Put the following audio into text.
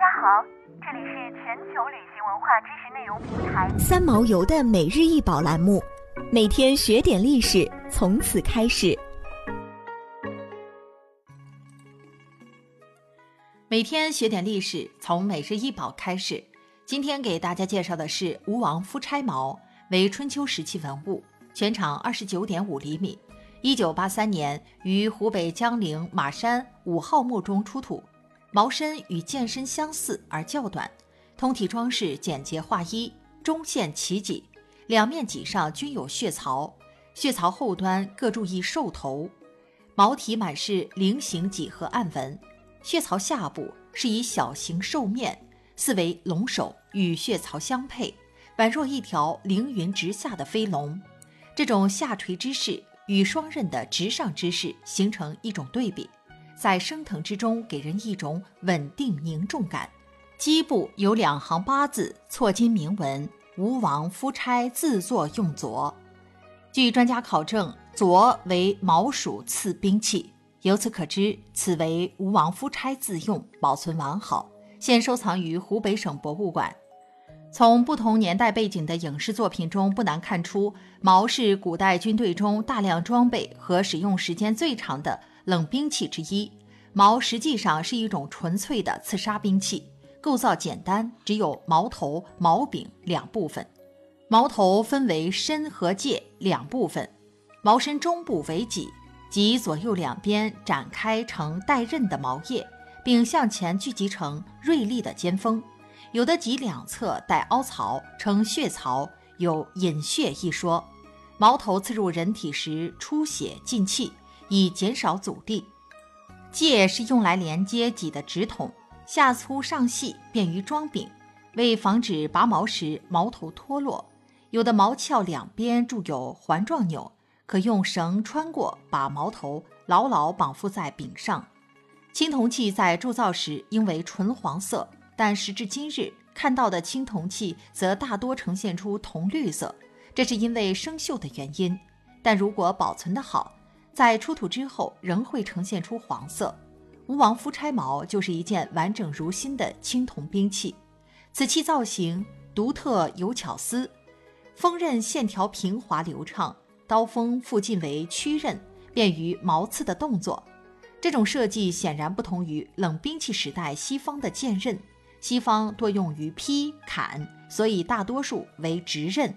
家好，这里是全球旅行文化知识内容平台三毛游的每日一宝栏目，每天学点历史，从此开始。每天学点历史，从每日一宝开始。今天给大家介绍的是吴王夫差矛，为春秋时期文物，全长二十九点五厘米，一九八三年于湖北江陵马山五号墓中出土。矛身与剑身相似而较短，通体装饰简洁划一，中线齐脊，两面脊上均有血槽，血槽后端各注一兽头，矛体满是菱形几何暗纹，血槽下部是以小型兽面，似为龙首，与血槽相配，宛若一条凌云直下的飞龙。这种下垂之势与双刃的直上之势形成一种对比。在升腾之中，给人一种稳定凝重感。基部有两行八字错金铭文：“吴王夫差自作用镯。”据专家考证，左为毛属刺兵器，由此可知，此为吴王夫差自用，保存完好，现收藏于湖北省博物馆。从不同年代背景的影视作品中，不难看出，矛是古代军队中大量装备和使用时间最长的。冷兵器之一，矛实际上是一种纯粹的刺杀兵器，构造简单，只有矛头、矛柄两部分。矛头分为身和介两部分，矛身中部为戟，即左右两边展开成带刃的矛叶，并向前聚集成锐利的尖锋。有的戟两侧带凹槽，称血槽，有引血一说。矛头刺入人体时出血进气。以减少阻力，介是用来连接戟的直筒，下粗上细，便于装柄。为防止拔毛时矛头脱落，有的矛鞘两边铸有环状钮，可用绳穿过，把矛头牢牢绑缚在柄上。青铜器在铸造时应为纯黄色，但时至今日看到的青铜器则大多呈现出铜绿色，这是因为生锈的原因。但如果保存得好，在出土之后仍会呈现出黄色。吴王夫差矛就是一件完整如新的青铜兵器。此器造型独特有巧思，锋刃线条平滑流畅，刀锋附近为曲刃，便于矛刺的动作。这种设计显然不同于冷兵器时代西方的剑刃，西方多用于劈砍，所以大多数为直刃。